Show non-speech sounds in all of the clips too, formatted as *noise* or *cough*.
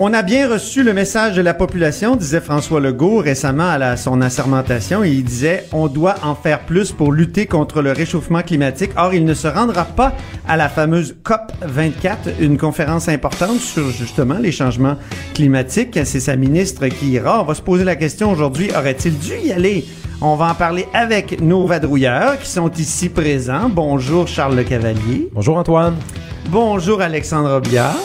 On a bien reçu le message de la population, disait François Legault récemment à la- son assermentation. Il disait on doit en faire plus pour lutter contre le réchauffement climatique. Or, il ne se rendra pas à la fameuse COP 24, une conférence importante sur justement les changements climatiques. C'est sa ministre qui ira. On va se poser la question aujourd'hui aurait-il dû y aller? On va en parler avec nos vadrouilleurs qui sont ici présents. Bonjour Charles Le Cavalier. Bonjour Antoine. Bonjour Alexandre Biard.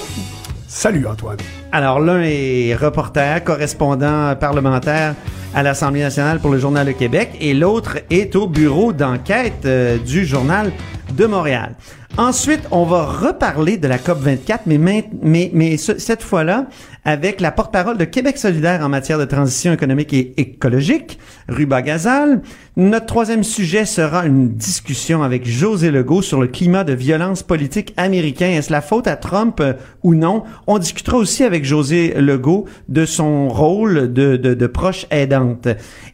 Salut Antoine. Alors, l'un est reporter, correspondant parlementaire à l'Assemblée nationale pour le Journal de Québec et l'autre est au bureau d'enquête euh, du Journal de Montréal. Ensuite, on va reparler de la COP 24, mais, mais, mais ce- cette fois-là avec la porte-parole de Québec solidaire en matière de transition économique et écologique, Ruba Gazal. Notre troisième sujet sera une discussion avec José Legault sur le climat de violence politique américain. Est-ce la faute à Trump euh, ou non? On discutera aussi avec José Legault de son rôle de, de, de proche aidante.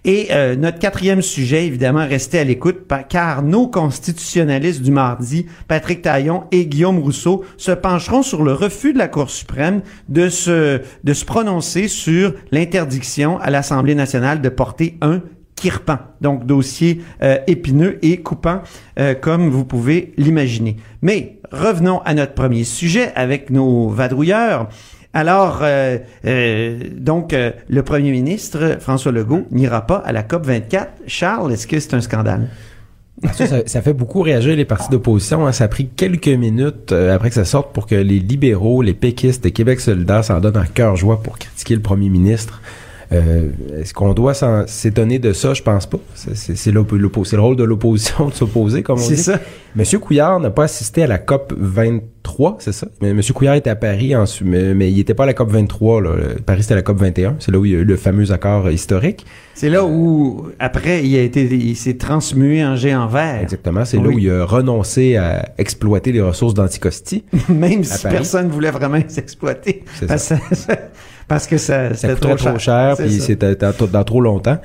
Et euh, notre quatrième sujet, évidemment, restez à l'écoute car nos constitutionnalistes du mardi, Patrick Taillon et Guillaume Rousseau, se pencheront sur le refus de la Cour suprême de se, de se prononcer sur l'interdiction à l'Assemblée nationale de porter un kirpan, donc dossier euh, épineux et coupant, euh, comme vous pouvez l'imaginer. Mais revenons à notre premier sujet avec nos vadrouilleurs. Alors, euh, donc, le premier ministre, François Legault, n'ira pas à la COP 24. Charles, est-ce que c'est un scandale? Ça, fait beaucoup réagir les partis d'opposition. hein. Ça a pris quelques minutes euh, après que ça sorte pour que les libéraux, les péquistes et Québec solidaire s'en donnent un cœur joie pour critiquer le premier ministre. Euh, Est-ce qu'on doit s'étonner de ça? Je pense pas. C'est- le rôle de l'opposition de s'opposer, comme on C'est dit. ça. Monsieur Couillard n'a pas assisté à la COP 23, c'est ça? Mais Monsieur Couillard était à Paris, mais, mais il était pas à la COP 23. Là. Paris, c'était la COP 21. C'est là où il y a eu le fameux accord euh, historique. C'est là où, après, il a été, il s'est transmué en géant vert. Exactement. C'est là où il a renoncé à exploiter les ressources d'Anticosti. *laughs* Même si Paris. personne voulait vraiment s'exploiter. C'est Parce, parce que ça, Ça coûterait trop cher, C'est puis c'était dans, dans trop longtemps.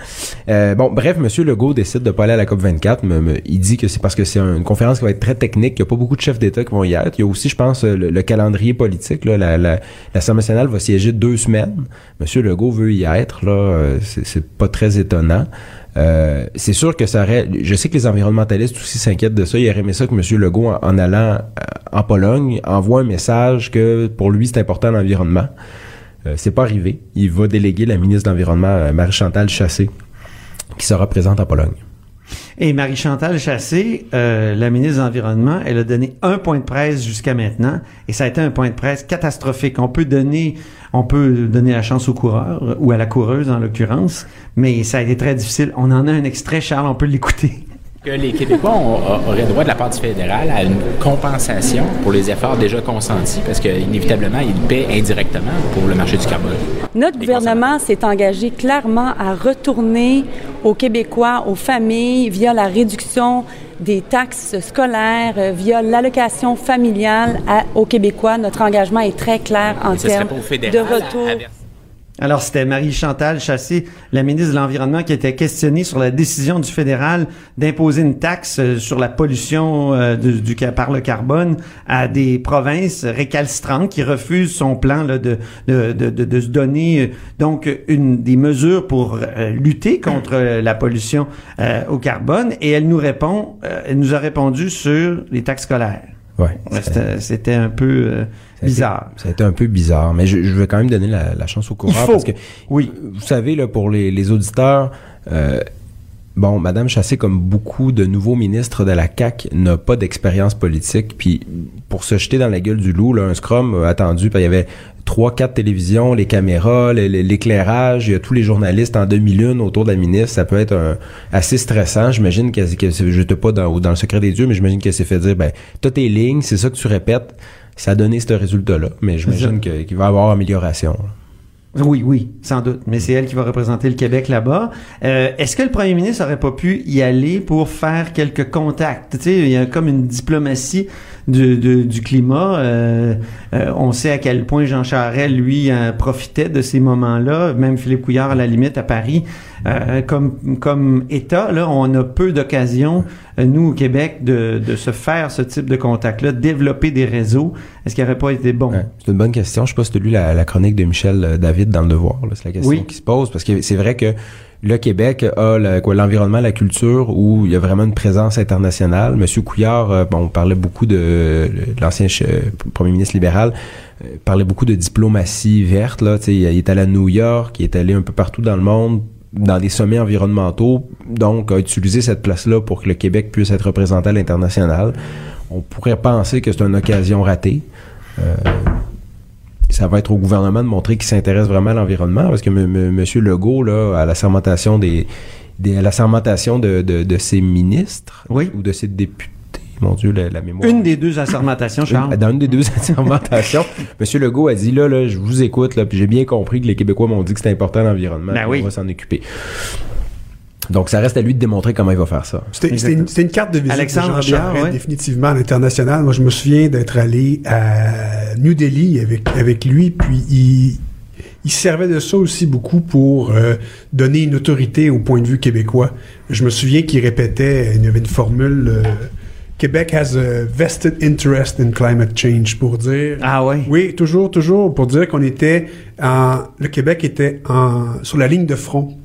Euh, bon, bref, Monsieur Legault décide de pas aller à la COP 24. Mais, mais il dit que c'est parce que c'est une conférence qui va être très technique. Il y a pas beaucoup de chefs d'État qui vont y être. Il y a aussi, je pense, le, le calendrier politique. Là, la, la, l'Assemblée nationale va siéger deux semaines. Monsieur Legault veut y être. Là, euh, c'est, c'est pas très étonnant. Euh, c'est sûr que ça aurait. Je sais que les environnementalistes aussi s'inquiètent de ça. Il aurait aimé ça que M. Legault, en, en allant euh, en Pologne, envoie un message que pour lui c'est important l'environnement. Euh, c'est pas arrivé. Il va déléguer la ministre de l'Environnement, euh, Marie-Chantal Chassé, qui sera présente en Pologne. Et Marie-Chantal Chassé, euh, la ministre de l'Environnement, elle a donné un point de presse jusqu'à maintenant, et ça a été un point de presse catastrophique. On peut donner, on peut donner la chance au coureur, ou à la coureuse en l'occurrence, mais ça a été très difficile. On en a un extrait, Charles, on peut l'écouter. Que les Québécois ont- auraient droit de la part du fédéral à une compensation pour les efforts déjà consentis, parce qu'inévitablement, ils paient indirectement pour le marché du carbone. Notre Les gouvernement s'est engagé clairement à retourner aux Québécois, aux familles, via la réduction des taxes scolaires, euh, via l'allocation familiale à- aux Québécois. Notre engagement est très clair en Et ce serait termes de retour. Alors, c'était Marie-Chantal Chassé, la ministre de l'Environnement, qui était questionnée sur la décision du fédéral d'imposer une taxe euh, sur la pollution euh, du, par le carbone à des provinces récalcitrantes qui refusent son plan de, de, de, de, se donner euh, donc une des mesures pour lutter contre la pollution au carbone. Et elle nous répond, elle nous a répondu sur les taxes scolaires. Ouais. C'était un peu euh, bizarre. Ça a été un peu bizarre, mais je, je vais quand même donner la, la chance au coureur parce que Oui. vous savez là pour les, les auditeurs, euh, bon, Madame Chassé, comme beaucoup de nouveaux ministres de la CAC, n'a pas d'expérience politique. Puis pour se jeter dans la gueule du loup, là, un scrum attendu, puis il y avait trois, quatre télévisions, les caméras, l'éclairage, il y a tous les journalistes en demi-lune autour de la ministre. Ça peut être un- assez stressant. J'imagine que, que je pas dans, dans le secret des dieux, mais j'imagine qu'elle s'est fait dire, ben, t'as tes lignes, c'est ça que tu répètes. Ça a donné ce résultat-là, mais j'imagine qu'il va y avoir amélioration. là. Oui, oui, sans doute. Mais c'est elle qui va représenter le Québec là-bas. Euh, Est-ce que le premier ministre aurait pas pu y aller pour faire quelques contacts? Tu sais, il y a comme une diplomatie du, du, du climat. Euh, euh, on sait à quel point Jean Charest, lui, profitait de ces moments-là. Même Philippe Couillard, à la limite, à Paris. Euh, comme, comme État, là, on a peu d'occasions, euh, nous, au Québec, de, de se faire ce type de contact-là, développer des réseaux. Est-ce qu'il n'aurait pas été bon? Ouais, c'est une bonne question. Je sais pas si tu as lu la, la chronique de Michel euh, David dans Le Devoir. C'est la question Oui. qui se pose. Parce que c'est vrai que le Québec a l'environnement, la culture où il y a vraiment une présence internationale. Monsieur Couillard, euh, bon, on parlait beaucoup de, l'ancien premier ministre libéral, euh, parlait beaucoup de diplomatie verte. Là, il est allé à New York, il est allé un peu partout dans le monde dans des sommets environnementaux, donc a utilisé cette place-là pour que le Québec puisse être représenté à l'international. On pourrait penser que c'est une occasion ratée. Euh, ça va être au gouvernement de montrer qu'il s'intéresse vraiment à l'environnement, parce que M. Legault, là, à la sermentation des, des à la sermentation de, de, de ses ministres Oui. ou de ses députés, mon Dieu, la, la mémoire. Une des deux assermentations, Charles. Une- dans une des deux *laughs* assermentations, M. Legault a dit là, là, je vous écoute, là, puis j'ai bien compris que les Québécois m'ont dit que c'était important l'environnement, Ben oui. on va s'en occuper. Donc, ça reste à lui de démontrer comment il va faire ça. C'était une, carte de visite Alexandre de Jean Biard, Charest, ouais. définitivement à l'international. Moi, je me souviens d'être allé à New Delhi avec, avec lui, puis il, il servait de ça aussi beaucoup pour euh, donner une autorité au point de vue québécois. Je me souviens qu'il répétait, il y avait une formule... euh, Québec has a vested interest in climate change pour dire Ah ouais. oui, toujours, toujours, pour dire qu'on était en, le Québec était en, sur la ligne de front,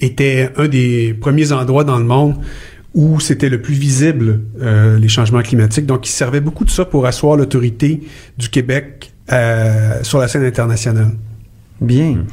était un des premiers endroits dans le monde où c'était le plus visible, euh, les changements climatiques. Donc, il servait beaucoup de ça pour asseoir l'autorité du Québec euh, sur la scène internationale. Bien.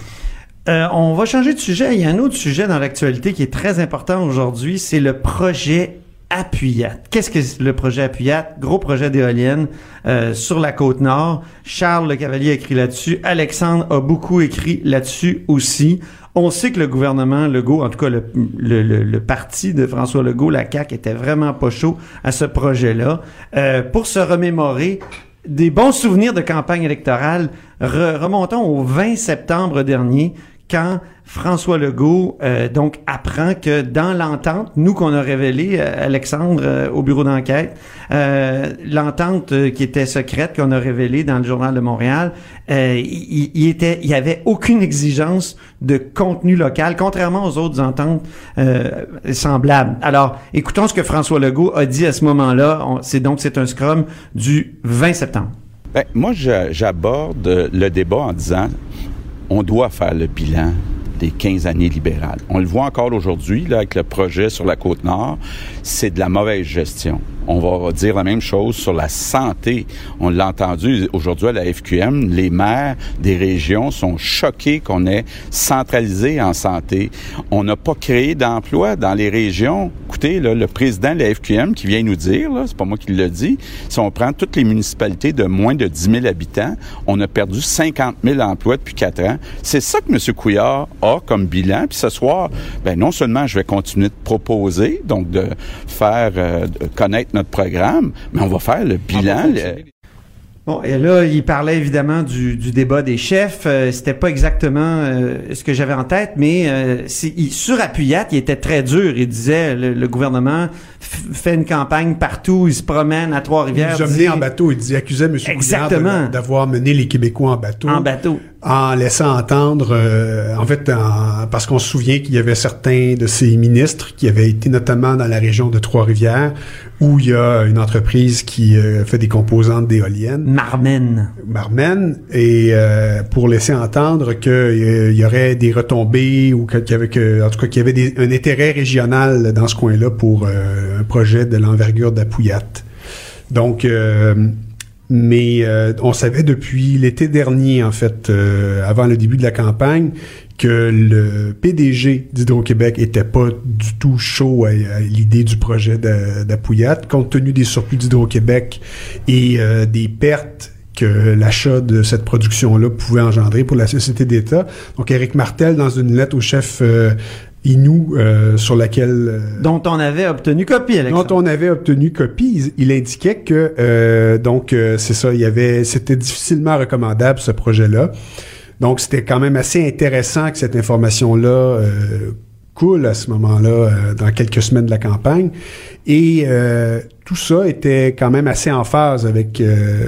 Euh, on va changer de sujet. Il y a un autre sujet dans l'actualité qui est très important aujourd'hui, c'est le projet Appuyat. Qu'est-ce que c'est le projet Appuyat? Gros projet d'éolienne euh, sur la côte nord. Charles Le Cavalier a écrit là-dessus. Alexandre a beaucoup écrit là-dessus aussi. On sait que le gouvernement Legault, en tout cas le, parti de François Legault, la CAQ, était vraiment pas chaud à ce projet-là. Euh, pour se remémorer, des bons souvenirs de campagne électorale. Re- remontons au 20 septembre dernier, quand François Legault euh, donc apprend que dans l'entente, nous qu'on a révélé, euh, Alexandre, euh, au bureau d'enquête, l'entente qui était secrète qu'on a révélée dans le journal de Montréal, il, il était, il y avait aucune exigence de contenu local, contrairement aux autres ententes semblables. Alors, écoutons ce que François Legault a dit à ce moment-là. C'est donc c'est un scrum du 20 septembre. Ben, moi, j'aborde le débat en disant on doit faire le bilan des 15 années libérales. On le voit encore aujourd'hui là, avec le projet sur la côte nord, c'est de la mauvaise gestion. On va dire la même chose sur la santé. On l'a entendu aujourd'hui à la FQM, les maires des régions sont choqués qu'on ait centralisé en santé. On n'a pas créé d'emplois dans les régions. Écoutez, là, le président de la FQM qui vient nous dire, là, c'est pas moi qui le dis, si on prend toutes les municipalités de moins de 10 000 habitants, on a perdu 50 000 emplois depuis quatre ans. C'est ça que M. Couillard a comme bilan. Puis ce soir, ben non seulement je vais continuer de proposer, donc de faire euh, connaître notre programme, mais on va faire le bilan. Bon, et là, il parlait évidemment du, du débat des chefs. Euh, C'était pas exactement euh, ce que j'avais en tête, mais euh, il, sur Appuyat, il était très dur. Il disait le, le gouvernement fait une campagne partout, il se promène à Il Trois-Rivières. nous a mené dit- en bateau. Il accusait M. Exactement. d'avoir mené les Québécois en bateau. En bateau. En laissant entendre, euh, en fait, en- parce qu'on se souvient qu'il y avait certains de ces ministres qui avaient été notamment dans la région de Trois-Rivières, où il y a une entreprise qui euh, fait des composantes d'éoliennes. Marmen. Marmen et euh, pour laisser entendre qu'il y aurait des retombées ou qu'il y avait que, en tout cas qu'il y avait des- un intérêt régional dans ce coin-là pour un projet de l'envergure d'Apouillat. Donc, mais euh, on savait depuis l'été dernier, en fait, euh, avant le début de la campagne, que le PDG d'Hydro-Québec était pas du tout chaud à, l'idée du projet de- d'Apouillat, compte tenu des surplus d'Hydro-Québec et euh, des pertes que l'achat de cette production-là pouvait engendrer pour la société d'État. Donc, Éric Martel, dans une lettre au chef euh, Inou, euh, sur laquelle... euh, Dont on avait obtenu copie, Alexandre. dont on avait obtenu copie, il, il indiquait que euh, donc c'est ça, il y avait c'était difficilement recommandable ce projet-là. Donc, c'était quand même assez intéressant que cette information-là coule à ce moment-là, dans quelques semaines de la campagne. Et tout ça était quand même assez en phase avec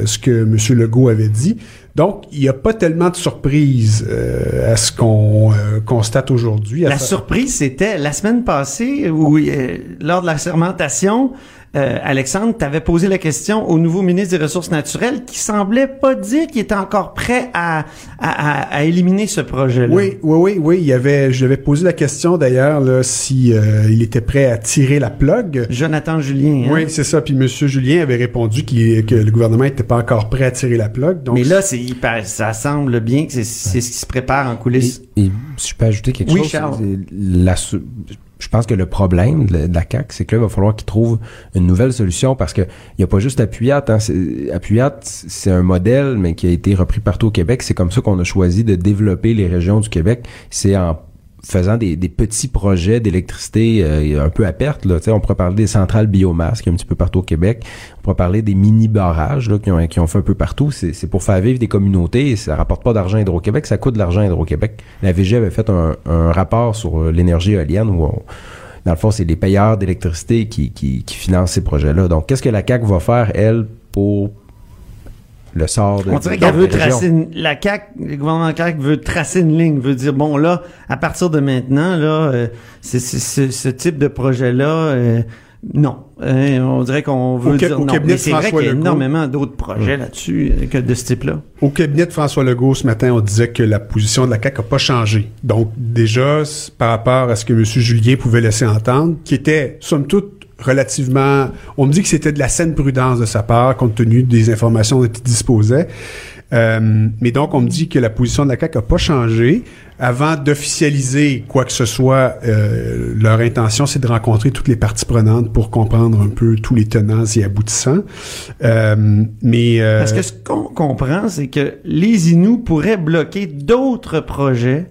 ce que M. Legault avait dit. Donc, il n'y a pas tellement de surprise euh, à ce qu'on euh, constate aujourd'hui. La surprise, c'était la semaine passée où, euh, lors de la sermentation, euh, Alexandre, tu avais posé la question au nouveau ministre des Ressources naturelles qui semblait pas dire qu'il était encore prêt à, à, à- à éliminer ce projet-là. Oui, oui, oui, oui. Il y avait, je lui avais posé la question d'ailleurs là, si euh, il était prêt à tirer la plug. Jonathan Julien. hein? Oui, c'est ça. Puis M. Julien avait répondu qu'il- que le gouvernement n'était pas encore prêt à tirer la plug. Donc, Mais là, c'est hyper- ça semble bien que c'est c'est ce qui se prépare en coulisses. Et, et si je peux ajouter quelque Oui, chose, Charles. la je pense que le problème de la, CAQ, c'est que là, il va falloir qu'ils trouvent une nouvelle solution parce que il y a pas juste Appuyat. Hein, c'est un modèle, mais qui a été repris partout au Québec. C'est comme ça qu'on a choisi de développer les régions du Québec. C'est en faisant des, petits projets d'électricité euh, un peu à perte. Là. On pourrait parler des centrales biomasse qui un petit peu partout au Québec. On pourrait parler des mini-barrages qui, ont, qui ont fait un peu partout. C'est pour faire vivre des communautés. Ça rapporte pas d'argent à Hydro-Québec, ça coûte de l'argent à Hydro-Québec. La VG avait fait un, un rapport sur euh, l'énergie éolienne où on- dans le fond, c'est les payeurs d'électricité qui, qui, qui financent ces projets-là. Donc, qu'est-ce que la CAQ va faire, elle, pour le sort de On dirait qu'elle la veut tracer une, la CAQ, le gouvernement CAQ veut tracer une ligne, veut dire bon là, à partir de maintenant là, euh, c'est c'est- c'est- ce type de projet là, non, Euh, on dirait qu'on veut dire au non. cabinet Mais de c'est vrai François qu'il y a Legault. énormément d'autres projets là-dessus euh, que de ce type-là. Au cabinet de François Legault ce matin, on disait que la position de la CAQ n'a pas changé. Donc, déjà, par rapport à ce que M. Julien pouvait laisser entendre, qui était, somme toute, relativement... On me dit que c'était de la saine prudence de sa part, compte tenu des informations dont il disposait. Euh, mais donc, on me dit que la position de la CAQ n'a pas changé. Avant d'officialiser quoi que ce soit, euh, leur intention, c'est de rencontrer toutes les parties prenantes pour comprendre un peu tous les tenants et aboutissants. Euh, mais Parce que ce qu'on comprend, c'est que les Inuits pourraient bloquer d'autres projets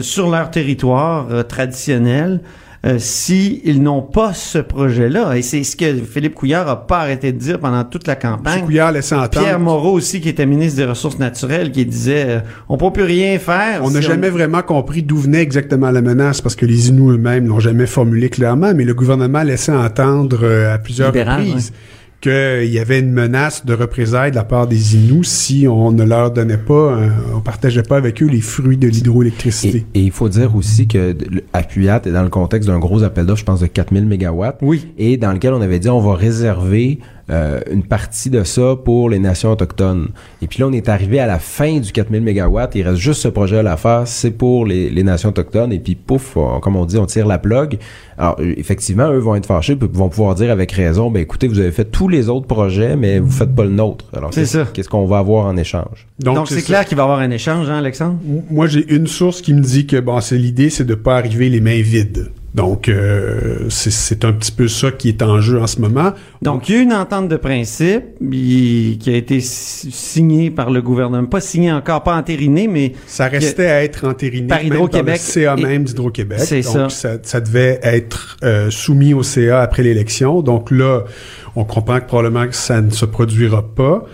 sur leur territoire traditionnel euh, si ils n'ont pas ce projet-là. Et c'est ce que Philippe Couillard a pas arrêté de dire pendant toute la campagne. Couillard laissait entendre... Pierre Moreau aussi, qui était ministre des Ressources naturelles, qui disait euh, on peut plus rien faire. On n'a si jamais vraiment compris d'où venait exactement la menace parce que les Inuits eux-mêmes l'ont jamais formulé clairement, mais le gouvernement laissait entendre euh, à plusieurs Libéral, reprises qu'il y avait une menace de représailles de la part des Inuits si on ne leur donnait pas, on partageait pas avec eux les fruits de l'hydroélectricité. Et, et il faut dire aussi que Appuyat est dans le contexte d'un gros appel d'offres, je pense, de 4000 mégawatts. Oui. Et dans lequel on avait dit on va réserver euh, une partie de ça pour les nations autochtones. Et puis là, on est arrivé à la fin du 4000 mégawatts. Il reste juste ce projet à faire. C'est pour les, les nations autochtones. Et puis, pouf, on- comme on dit, on tire la plug. Alors, effectivement, eux vont être fâchés puis vont pouvoir dire avec raison, ben écoutez, vous avez fait tous les autres projets, mais vous faites pas le nôtre. Alors, C'est qu'est-ce- ça. Qu'est-ce qu'on va avoir en échange? Donc, c'est clair qu'il va y avoir un échange, hein, Alexandre? Moi, j'ai une source qui me dit que bon, c'est l'idée, c'est de pas arriver les mains vides. Donc, euh, c'est- un petit peu ça qui est en jeu en ce moment. Donc, il y a une entente de principe il- qui a été si- signée par le gouvernement. Pas signée encore, pas entérinée, mais Ça restait à être entériné Par Hydro-Québec le CA et- même d'Hydro-Québec. C'est Donc, ça. ça. devait être euh, soumis au CA après l'élection. Donc là, on comprend que probablement que ça ne se produira pas.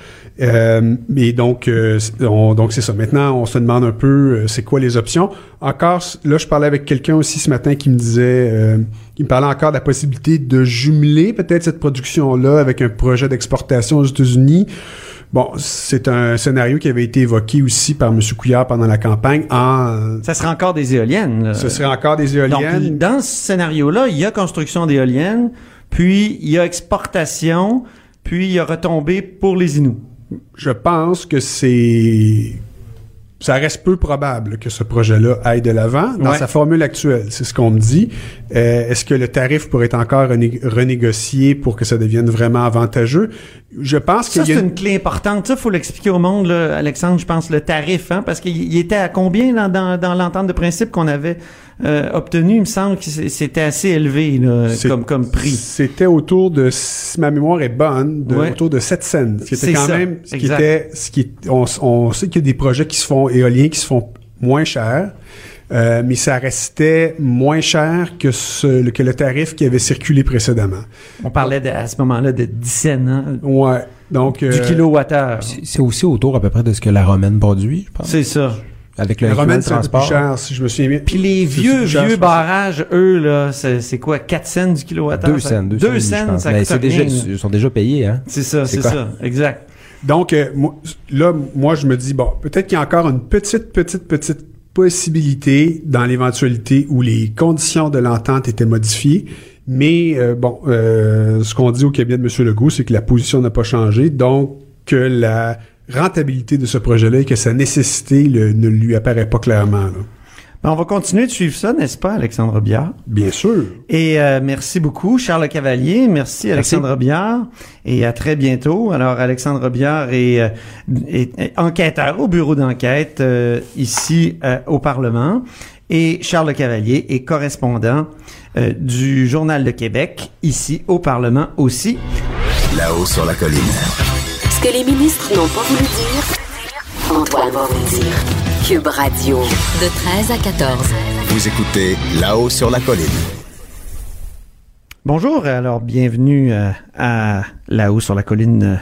Euh, et donc, euh, on- donc c'est ça. Maintenant, on se demande un peu, euh, c'est quoi les options. Encore, là, je parlais avec quelqu'un aussi ce matin qui me disait, euh, qui me parlait encore de la possibilité de jumeler peut-être cette production-là avec un projet d'exportation aux États-Unis. Bon, c'est un scénario qui avait été évoqué aussi par M. Couillard pendant la campagne. En, ça sera encore des éoliennes. là. ce serait encore des Donc, éoliennes. dans ce scénario-là, il y a construction d'éoliennes, puis il y a exportation, puis il y a retombée pour les Inuits. Je pense que c'est ça reste peu probable que ce projet-là aille de l'avant dans Ouais. sa formule actuelle. C'est ce qu'on me dit. Euh, Est-ce que le tarif pourrait être encore rené- renégocié pour que ça devienne vraiment avantageux? Je pense Ça, qu'il y c'est une clé importante. Ça, faut l'expliquer au monde, là, Alexandre, je pense, le tarif, hein, parce qu'il il était à combien dans, dans, dans l'entente de principe qu'on avait? Euh, obtenu? Il me semble que c'est- c'était assez élevé là, comme, comme prix. C'était autour de, si ma mémoire est bonne, de, Ouais. autour de 7 cents. Ce qui était C'est quand ça, même, ce qui exact. était, ce qui, est- on, on sait qu'il y a des projets qui se font éoliens qui se font moins chers. euh, mais ça restait moins cher que, ce, que le tarif qui avait circulé précédemment. On parlait de- à ce moment-là de 10 cents. Hein? Ouais. Donc, du euh, kilowattheure. C'est c'est aussi autour à peu près de ce que la romaine produit, je pense. C'est ça. Avec le la romaine, c'est un peu plus transport. cher, si je me souviens bien. Puis les vieux, cher, vieux barrages, eux, là, c'est c'est quoi, 4 cents du kilowattheure? Deux ça- cents, deux, Deux cents, je cents, pense. ça Mais coûte c'est déjà, ils sont déjà payés, hein? C'est ça, C'est ça, exact. Donc, euh, moi- là, moi, je me dis, bon, peut-être qu'il y a encore une petite, petite, petite possibilité dans l'éventualité où les conditions de l'entente étaient modifiées. Mais, euh, bon, euh, ce qu'on dit au cabinet de M. Legault, c'est que la position n'a pas changé. Donc, que la rentabilité de ce projet-là et que sa nécessité le- ne lui apparaît pas clairement. là. Ben, on va continuer de suivre ça, n'est-ce pas, Alexandre Biard? Bien sûr. Et euh, merci beaucoup, Charles Cavalier. Merci, Alexandre Biard. Et à très bientôt. Alors, Alexandre Biard est, euh, est- est enquêteur au bureau d'enquête euh, ici euh, au Parlement. Et Charles Cavalier est correspondant euh, du Journal de Québec ici au Parlement aussi. Là-haut sur la colline. Que les ministres n'ont pas voulu dire, Antoine va vous dire. Cube Radio. De 13 à 14. Vous écoutez Là-haut sur la colline. Bonjour, alors bienvenue euh, à là-haut sur la colline. Euh,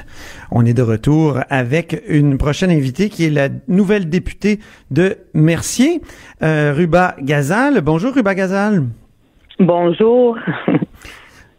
On est de retour avec une prochaine invitée qui est la nouvelle députée de Mercier, euh, Ruba Gazal. Bonjour Ruba Gazal. Bonjour.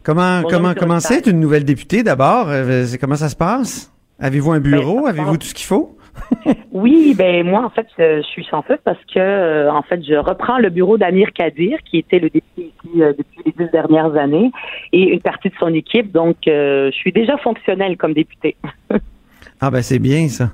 Comment Bonjour, comment comment c'est une nouvelle députée d'abord? C'est- Comment ça se passe? Avez-vous un bureau? Ben, ça Avez-vous tout ce qu'il faut? *laughs* Oui, ben moi en fait euh, je suis chanceuse parce que euh, en fait je reprends le bureau d'Amir Kadir qui était le député ici euh, depuis les dix dernières années et une partie de son équipe donc euh, je suis déjà fonctionnelle comme députée. *laughs* Ah ben c'est bien ça.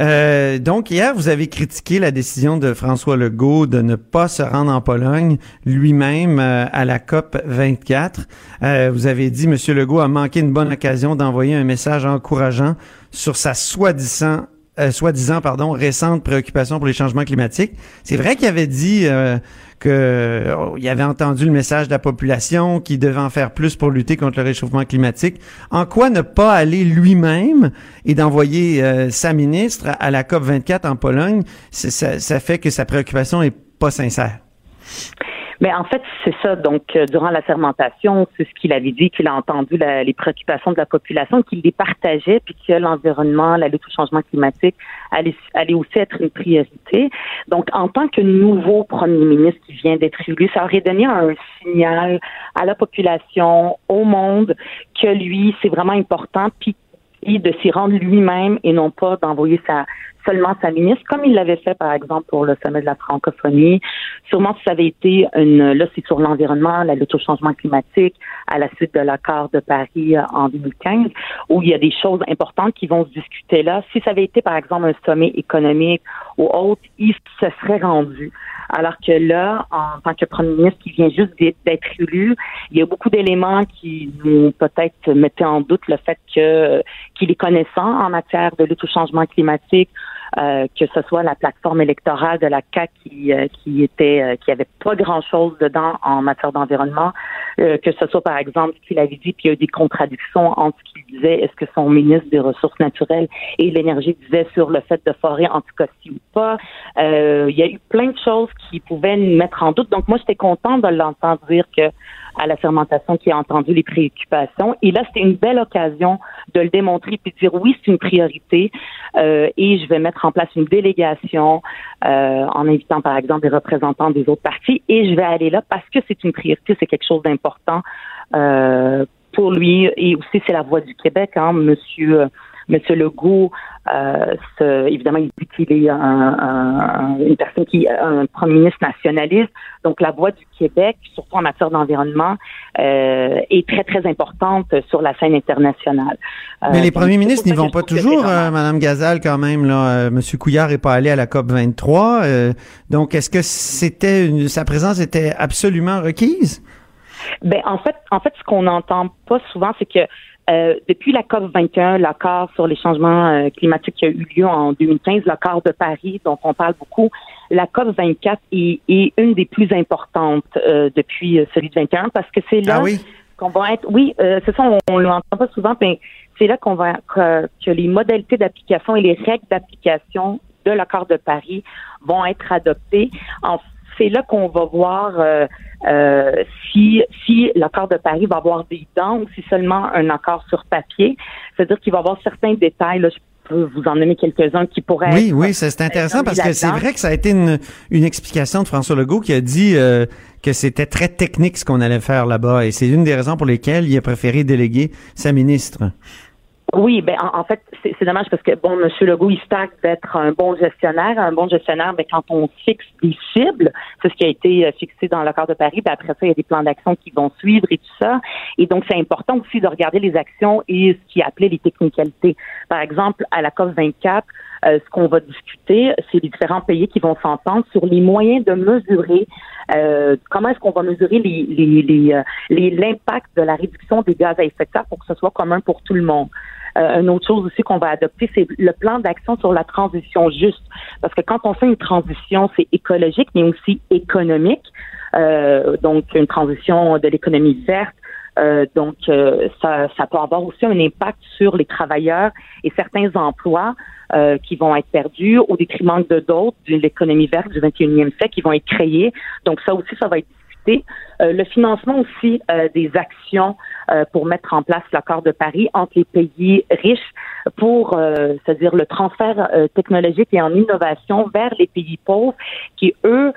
Euh, donc hier, vous avez critiqué la décision de François Legault de ne pas se rendre en Pologne lui-même euh, à la COP 24. Euh, vous avez dit Monsieur Legault a manqué une bonne occasion d'envoyer un message encourageant sur sa soi-disant euh, soi-disant pardon récente préoccupation pour les changements climatiques. C'est vrai qu'il avait dit que il avait entendu le message de la population qui devait en faire plus pour lutter contre le réchauffement climatique. En quoi ne pas aller lui-même et d'envoyer euh, sa ministre à, la COP 24 en Pologne, ça, ça fait que sa préoccupation est pas sincère? Mais en fait, c'est ça. Donc, euh, durant la fermentation, c'est ce qu'il avait dit, qu'il a entendu la- les préoccupations de la population, qu'il les partageait, puis que l'environnement, la lutte au changement climatique allait, allait aussi être une priorité. Donc, en tant que nouveau premier ministre qui vient d'être élu, ça aurait donné un signal à la population, au monde, que lui, c'est vraiment important, puis de s'y rendre lui-même et non pas d'envoyer sa seulement sa ministre, comme il l'avait fait par exemple pour le sommet de la francophonie. Sûrement si ça avait été une là c'est sur l'environnement, la lutte au changement climatique à la suite de l'accord de Paris euh, en 2015, où il y a des choses importantes qui vont se discuter là. Si ça avait été par exemple un sommet économique ou autre, il se serait rendu. Alors que là, en tant que premier ministre qui vient juste d'être élu, il y a beaucoup d'éléments qui nous peut-être mettaient en doute le fait que qu'il est connaissant en matière de lutte au changement climatique, euh, que ce soit la plateforme électorale de la CAC qui euh, qui était euh, qui avait pas grand chose dedans en matière d'environnement, euh, que ce soit par exemple ce qu'il avait dit, puis il y a eu des contradictions entre ce qu'il disait, est-ce que son ministre des Ressources naturelles et l'énergie disait sur le fait de forer si ou pas. Euh, il y a eu plein de choses qui pouvaient nous mettre en doute. Donc moi j'étais contente de l'entendre dire que à la fermentation qui a entendu les préoccupations. Et là, c'était une belle occasion de le démontrer puis de dire oui, c'est une priorité. Euh, et je vais mettre en place une délégation euh, en invitant, par exemple, des représentants des autres partis. Et je vais aller là parce que c'est une priorité, c'est quelque chose d'important euh, pour lui. Et aussi, c'est la voix du Québec, hein, Monsieur. Monsieur Legault, euh, ce- évidemment, il dit qu'il est un, un- une personne qui est un premier ministre nationaliste. Donc, la voix du Québec, surtout en matière d'environnement, euh, est très, très importante sur la scène internationale. Euh, Mais les premiers ministres n'y vont pas toujours, c'est euh, Madame Gazal, quand même. Là, Euh, Monsieur Couillard est pas allé à la COP 23. euh, donc, est-ce que c'était une- sa présence était absolument requise? Ben en fait, en fait, ce qu'on n'entend pas souvent, c'est que euh, depuis la COP 21, l'accord sur les changements euh, climatiques qui a eu lieu en 2015, l'accord de Paris, dont on parle beaucoup, la COP 24 est, est une des plus importantes euh, depuis euh, celui de 21 parce que c'est là Ah oui? qu'on va être. Oui, euh, c'est ça, on, on l'entend pas souvent, mais c'est là qu'on va que, que les modalités d'application et les règles d'application de l'accord de Paris vont être adoptées. En c'est là qu'on va voir euh, si, si l'accord de Paris va avoir des dents ou si seulement un accord sur papier. C'est-à-dire qu'il va y avoir certains détails. Là, je peux vous en nommer quelques-uns qui pourraient. Oui, être, oui, c'est intéressant parce que c'est vrai que ça a été une, une explication de François Legault qui a dit euh, que c'était très technique ce qu'on allait faire là-bas et c'est une des raisons pour lesquelles il a préféré déléguer sa ministre. Oui, ben en, en fait, c'est dommage parce que bon, M. Legault, il targue d'être un bon gestionnaire. Un bon gestionnaire, ben, quand on fixe des cibles, c'est ce qui a été euh, fixé dans l'accord de Paris, ben, après ça, il y a des plans d'action qui vont suivre et tout ça. Et donc, c'est important aussi de regarder les actions et ce qui appelé les technicalités. Par exemple, à la COP 24, euh, ce qu'on va discuter, c'est les différents pays qui vont s'entendre sur les moyens de mesurer euh, comment est-ce qu'on va mesurer les, les, les, euh, les- l'impact de la réduction des gaz à effet de serre pour que ce soit commun pour tout le monde. Euh, une autre chose aussi qu'on va adopter, c'est le plan d'action sur la transition juste. Parce que quand on fait une transition, c'est écologique, mais aussi économique. Euh, donc, une transition de l'économie verte. Euh, donc, euh, ça, ça peut avoir aussi un impact sur les travailleurs et certains emplois euh, qui vont être perdus au détriment de d'autres de l'économie verte du 21e siècle qui vont être créés. Donc, ça aussi, ça va être discuté. Euh, le financement aussi euh, des actions euh, pour mettre en place l'accord de Paris entre les pays riches pour, c'est-à-dire le transfert technologique et en innovation vers les pays pauvres qui, eux,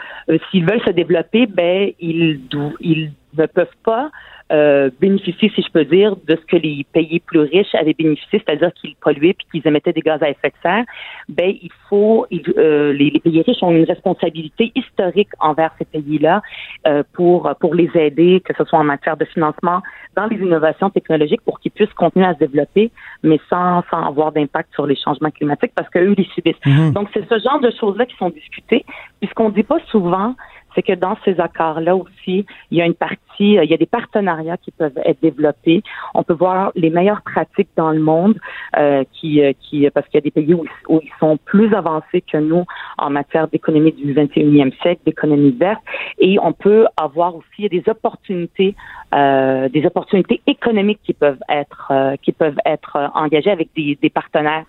s'ils veulent se développer, ben ils, ils ne peuvent pas euh, bénéficier, si je peux dire, de ce que les pays plus riches avaient bénéficié, c'est-à-dire qu'ils polluaient puis qu'ils émettaient des gaz à effet de serre. Ben, il faut, il- euh, les, les pays riches ont une responsabilité historique envers ces pays-là euh, pour pour les aider, que ce soit en matière de financement, dans les innovations technologiques, pour qu'ils puissent continuer à se développer, mais sans sans avoir d'impact sur les changements climatiques, parce qu'eux les subissent. Mhm. Donc, c'est ce genre de choses-là qui sont discutées. Puis ce qu'on dit pas souvent, c'est que dans ces accords-là aussi, il y a une partie, euh, il y a des partenariats qui peuvent être développés. On peut voir les meilleures pratiques dans le monde, euh, qui, euh, qui, parce qu'il y a des pays où, où ils sont plus avancés que nous en matière d'économie du 21e siècle, d'économie verte, et on peut avoir aussi des opportunités, euh, des opportunités économiques qui peuvent être, euh, qui peuvent être engagées avec des, des partenaires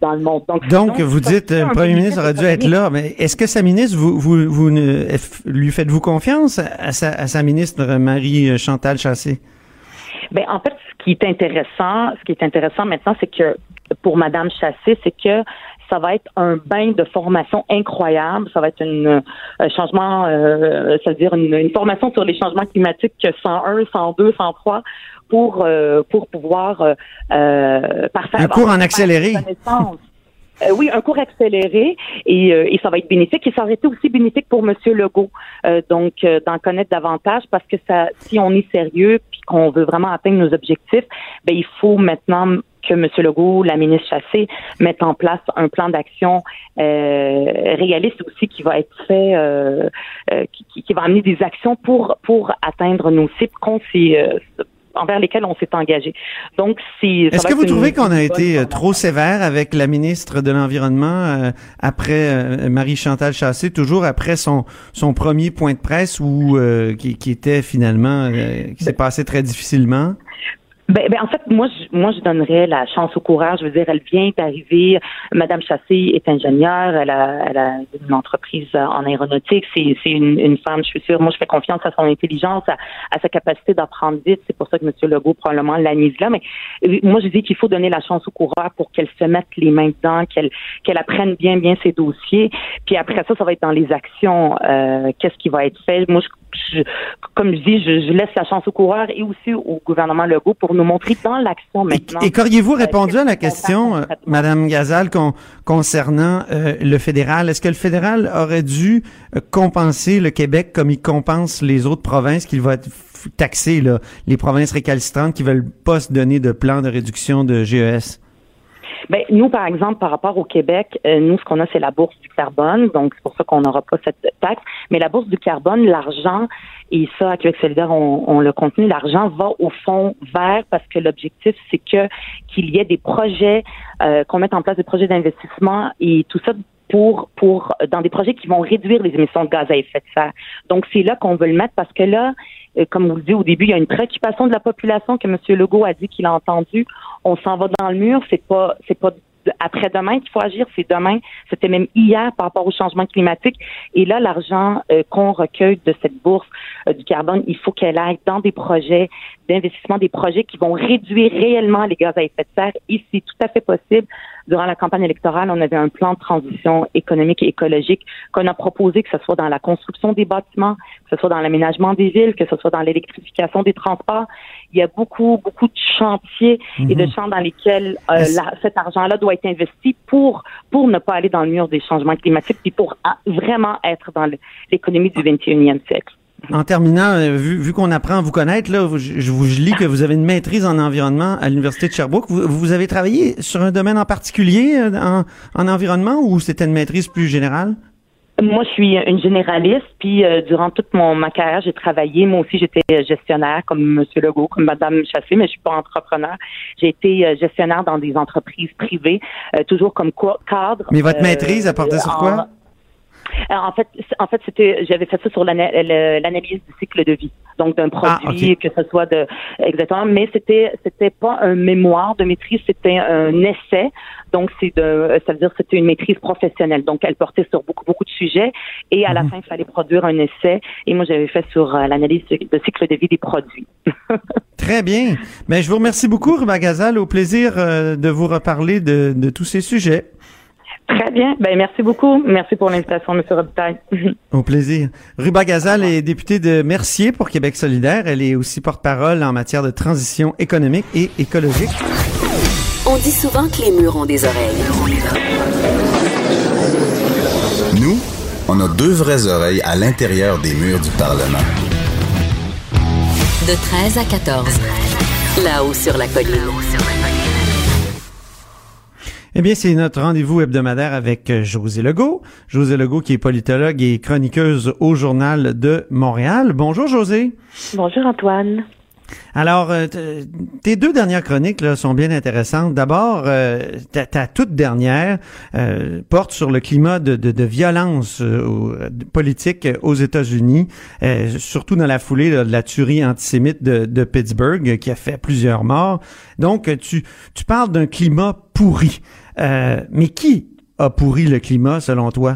dans le monde. Donc, Donc, sinon, vous dites, le premier ministre aurait dû être là, mais est-ce que sa ministre, vous, vous, vous ne- lui faites-vous confiance à sa, à sa ministre Marie-Chantal Chassé? Ben, en fait, ce qui est intéressant, ce qui est intéressant maintenant, c'est que pour Madame Chassé, c'est que ça va être un bain de formation incroyable. Ça va être une, un changement, euh, c'est-à-dire une, une formation sur les changements climatiques 101, 102, 103 pour euh, pour pouvoir euh, euh, parfaire- Un cours en accéléré. Euh, oui, un cours accéléré et, euh, et ça va être bénéfique et ça aurait été aussi bénéfique pour Monsieur Legault. Euh, donc euh, d'en connaître davantage parce que ça, si on est sérieux puis qu'on veut vraiment atteindre nos objectifs, ben il faut maintenant que M. Legault, la ministre Chassé, mette en place un plan d'action euh, réaliste aussi qui va être fait, euh, euh, qui, qui- va amener des actions pour pour atteindre nos cibles envers lesquelles on s'est engagé. Donc, c'est. Est-ce que vous trouvez qu'on a été euh, trop sévère avec la ministre de l'Environnement euh, après euh, Marie-Chantal Chassé, toujours après son, son premier point de presse où, euh, qui, qui était finalement, euh, qui s'est passé très difficilement? Ben, ben, en fait, moi, je, moi, je donnerais la chance au courage. Je veux dire, elle vient d'arriver. Madame Chassé est ingénieure. Elle a, elle a une entreprise en aéronautique. C'est, c'est une, une femme, je suis sûre. Moi, je fais confiance à son intelligence, à, à sa capacité d'apprendre vite. C'est pour ça que M. Legault probablement l'a mise là. Mais euh, moi, je dis qu'il faut donner la chance au coureur pour qu'elle se mette les mains dedans, qu'elle, qu'elle apprenne bien, bien ses dossiers. Puis après ça, ça va être dans les actions. Euh, qu'est-ce qui va être fait? Moi, je, je- comme je dis, je, je laisse la chance au coureur et aussi au gouvernement Legault pour nous montrer dans l'action maintenant. Et qu'auriez-vous répondu euh, à la question, euh? Madame Gazal, con- concernant euh, le fédéral? Est-ce que le fédéral aurait dû compenser le Québec comme il compense les autres provinces qu'il va être là, les provinces récalcitrantes qui veulent pas se donner de plan de réduction de GES? Ben, nous, par exemple, par rapport au Québec, euh, nous, ce qu'on a, c'est la bourse du carbone. Donc, c'est pour ça qu'on n'aura pas cette taxe. Mais la bourse du carbone, l'argent, et ça, à Québec solidaire, on, on le contenu, l'argent va au fond vert parce que l'objectif, c'est que qu'il y ait des projets, euh, qu'on mette en place des projets d'investissement et tout ça pour pour dans des projets qui vont réduire les émissions de gaz à effet de serre. Donc c'est là qu'on veut le mettre parce que là, comme vous le dites au début, il y a une préoccupation de la population que M. Legault a dit qu'il a entendu. On s'en va dans le mur. C'est pas c'est pas après-demain qu'il faut agir, c'est demain, c'était même hier par rapport au changement climatique. Et là, l'argent euh, qu'on recueille de cette bourse euh, du carbone, il faut qu'elle aille dans des projets d'investissement, des projets qui vont réduire réellement les gaz à effet de serre. Et c'est tout à fait possible. Durant la campagne électorale, on avait un plan de transition économique et écologique qu'on a proposé, que ce soit dans la construction des bâtiments, que ce soit dans l'aménagement des villes, que ce soit dans l'électrification des transports. Il y a beaucoup, beaucoup de chantiers et de Mhm. champs dans lesquels euh, la- cet argent-là doit être investi pour pour ne pas aller dans le mur des changements climatiques, puis pour ah, vraiment être dans l'économie du 21e siècle. En terminant, euh, vu, vu qu'on apprend à vous connaître, là, je, je vous je lis que vous avez une maîtrise en environnement à l'Université de Sherbrooke. Vous, vous avez travaillé sur un domaine en particulier euh, en, en environnement ou c'était une maîtrise plus générale? Moi, je suis une généraliste, puis euh, durant toute mon, ma carrière, j'ai travaillé. Moi aussi, j'étais euh, gestionnaire, comme Monsieur Legault, comme Madame Chassé, mais je suis pas entrepreneur. J'ai été euh, gestionnaire dans des entreprises privées, euh, toujours comme co- cadre. Mais votre euh, maîtrise, elle portait sur quoi? Alors, en fait, en fait, c'était, j'avais fait ça sur l'analyse du cycle de vie, donc d'un Ah, produit, que ce soit de, exactement. Mais c'était, c'était pas un mémoire de maîtrise, c'était un essai. Donc, c'est de, ça veut dire que c'était une maîtrise professionnelle. Donc, elle portait sur beaucoup, beaucoup de sujets. Et à la Mhm. fin, il fallait produire un essai. Et moi, j'avais fait sur euh, l'analyse de cycle de vie des produits. *laughs* Très bien. Ben, je vous remercie beaucoup, Ruba Gazal. Au plaisir euh, de vous reparler de, de tous ces sujets. Très bien. Ben, merci beaucoup. Merci pour l'invitation, Monsieur Robitaille. *laughs* Au plaisir. Ruba Gazal est députée de Mercier pour Québec solidaire. Elle est aussi porte-parole en matière de transition économique et écologique. On dit souvent que les murs ont des oreilles. Nous, on a deux vraies oreilles à l'intérieur des murs du Parlement. De 13 à 14. Là-haut sur la colline. Eh bien, c'est notre rendez-vous hebdomadaire avec euh, José Legault. José Legault qui est politologue et chroniqueuse au Journal de Montréal. Bonjour José. Bonjour Antoine. Alors, euh, tes deux dernières chroniques là, sont bien intéressantes. D'abord, euh, ta, ta toute dernière euh, porte sur le climat de, de, de violence euh, politique aux États-Unis, euh, surtout dans la foulée là, de la tuerie antisémite de, de Pittsburgh qui a fait plusieurs morts. Donc, tu, tu parles d'un climat pourri. Euh, mais qui a pourri le climat selon toi?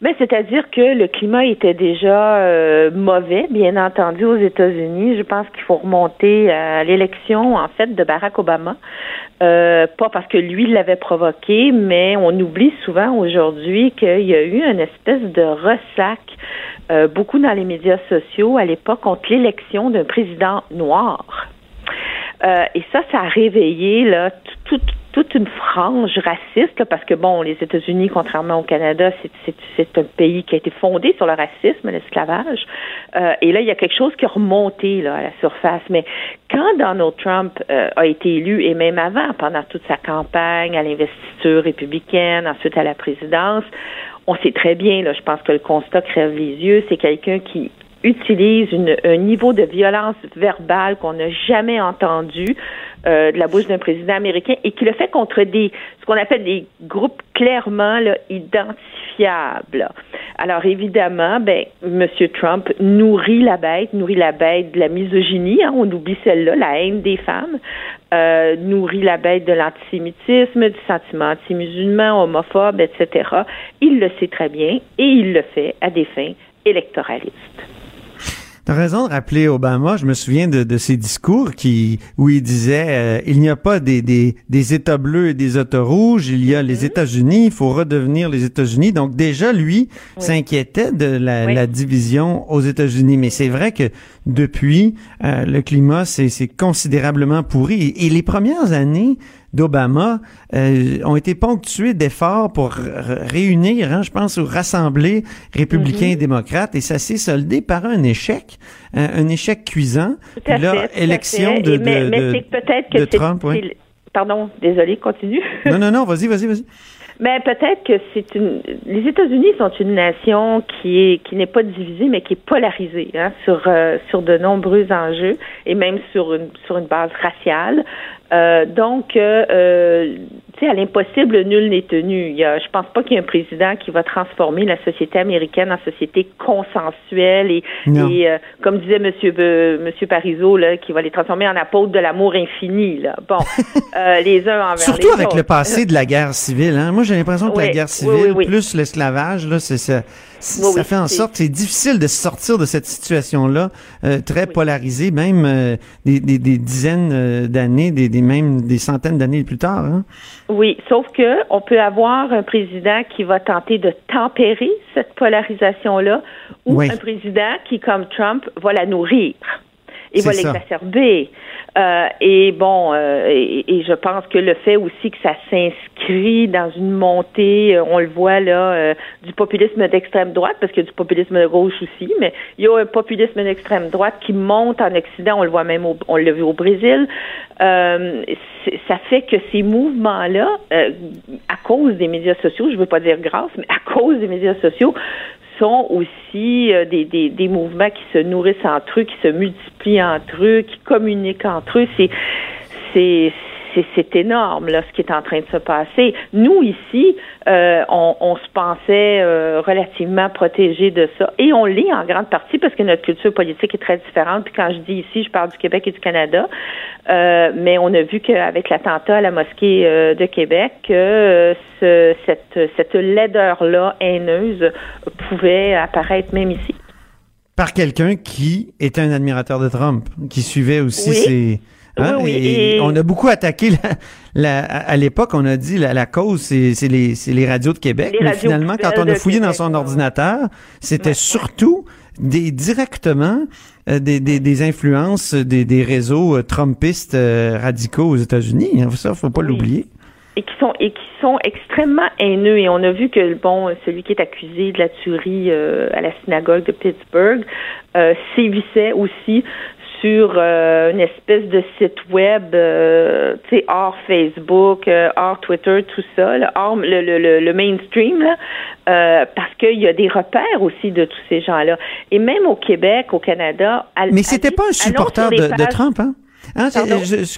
Ben, c'est-à-dire que le climat était déjà euh, mauvais, bien entendu, aux États-Unis. Je pense qu'il faut remonter à l'élection, en fait, de Barack Obama. Euh, pas parce que lui l'avait provoqué, mais on oublie souvent aujourd'hui qu'il y a eu une espèce de ressac, beaucoup dans les médias sociaux à l'époque, contre l'élection d'un président noir. Euh, et ça, ça a réveillé là tout- tout- toute une frange raciste, là, parce que bon, les États-Unis, contrairement au Canada, c'est- un pays qui a été fondé sur le racisme, l'esclavage. Euh, et là, il y a quelque chose qui a remonté là, à la surface. Mais quand Donald Trump euh, a été élu, et même avant, pendant toute sa campagne à l'investiture républicaine, ensuite à la présidence, on sait très bien, là, je pense que le constat crève les yeux, c'est quelqu'un qui utilise un niveau de violence verbale qu'on n'a jamais entendu euh, de la bouche d'un président américain et qui le fait contre des ce qu'on appelle des groupes clairement identifiables. Alors évidemment, ben Monsieur Trump nourrit la bête, nourrit la bête de la misogynie, hein, on oublie celle-là, la haine des femmes, euh, nourrit la bête de l'antisémitisme, du sentiment anti-musulman, homophobe, etc. Il le sait très bien et il le fait à des fins électoralistes. T'as raison de rappeler Obama. Je me souviens de, de ses discours qui où il disait euh, il n'y a pas des, des, des États bleus et des États rouges, il y a les États-Unis, il faut redevenir les États-Unis. Donc déjà lui s'inquiétait de la, Oui. la division aux États-Unis. Mais c'est vrai que depuis euh, le climat c'est c'est considérablement pourri et les premières années d'Obama euh, ont été ponctuées d'efforts pour réunir, hein, je pense, ou rassembler républicains et démocrates, et ça s'est soldé par un échec, un, un échec cuisant. Tout à Puis là, fait, tout à élection fait. de, mais de, mais de- c'est peut-être que de c'est- Trump, oui. Pardon, désolé, continue. non, non, non, vas-y, vas-y, vas-y. Mais peut-être que c'est une. Les États-Unis sont une nation qui est qui n'est pas divisée, mais qui est polarisée hein, sur euh, sur de nombreux enjeux et même sur une sur une base raciale. Euh, donc, euh, euh, tu sais, à l'impossible, nul n'est tenu. Il y a, je pense pas qu'il y ait un président qui va transformer la société américaine en société consensuelle et, et euh, comme disait Monsieur Monsieur Parizeau, là, qui va les transformer en apôtres de l'amour infini. Là. Bon, *laughs* euh, les uns envers Surtout les avec autres. le passé de la guerre civile. Hein? Moi, j'ai l'impression que la guerre civile oui, oui. plus l'esclavage, là, c'est ça. Ça oui, fait en sorte que c'est difficile de sortir de cette situation-là, euh, très polarisée, même euh, des, des, des dizaines euh, d'années, des, des même des centaines d'années plus tard. Hein? Oui, sauf que on peut avoir un président qui va tenter de tempérer cette polarisation-là, ou Oui. un président qui, comme Trump, va la nourrir et va l'exacerber. Euh, et bon, euh, et, et je pense que le fait aussi que ça s'inscrit dans une montée, euh, on le voit là, euh, du populisme d'extrême droite, parce qu'il y a du populisme de gauche aussi, mais il y a un populisme d'extrême droite qui monte en Occident, on le voit même, au, on l'a vu au Brésil. Euh, ça fait que ces mouvements-là, euh, à cause des médias sociaux, je veux pas dire grâce, mais à cause des médias sociaux, sont aussi euh, des, des, mouvements qui se nourrissent entre eux, qui se multiplient entre eux, qui communiquent entre eux. C'est c'est c'est- énorme là ce qui est en train de se passer. Nous ici, euh, on, on se pensait euh, relativement protégés de ça, et on l'est en grande partie parce que notre culture politique est très différente. Puis quand je dis ici, je parle du Québec et du Canada, Euh, mais on a vu qu'avec l'attentat à la mosquée de Québec, que ce- cette cette laideur là haineuse pouvait apparaître même ici. Par quelqu'un qui était un admirateur de Trump, qui suivait aussi Oui. ses... hein, Oui, oui, et et- On a beaucoup attaqué la, la- à l'époque, on a dit la, la cause, c'est les, radios de Québec. Les mais finalement, quand on a fouillé dans son ordinateur, c'était surtout des directement euh, des, des, des influences des, des réseaux euh, trumpistes euh, radicaux aux États-Unis. hein. Ça, faut pas l'oublier. et qui sont et qui sont extrêmement haineux et on a vu que bon celui qui est accusé de la tuerie euh, à la synagogue de Pittsburgh euh, sévissait aussi sur euh, une espèce de site web, euh, tu sais, hors Facebook, euh, hors Twitter, tout ça, là, hors le, le, le, le mainstream, là, euh, parce qu'il y a des repères aussi de tous ces gens-là. Et même au Québec, au Canada, al- Mais c'était pas un supporter de, Trump, hein? Hein,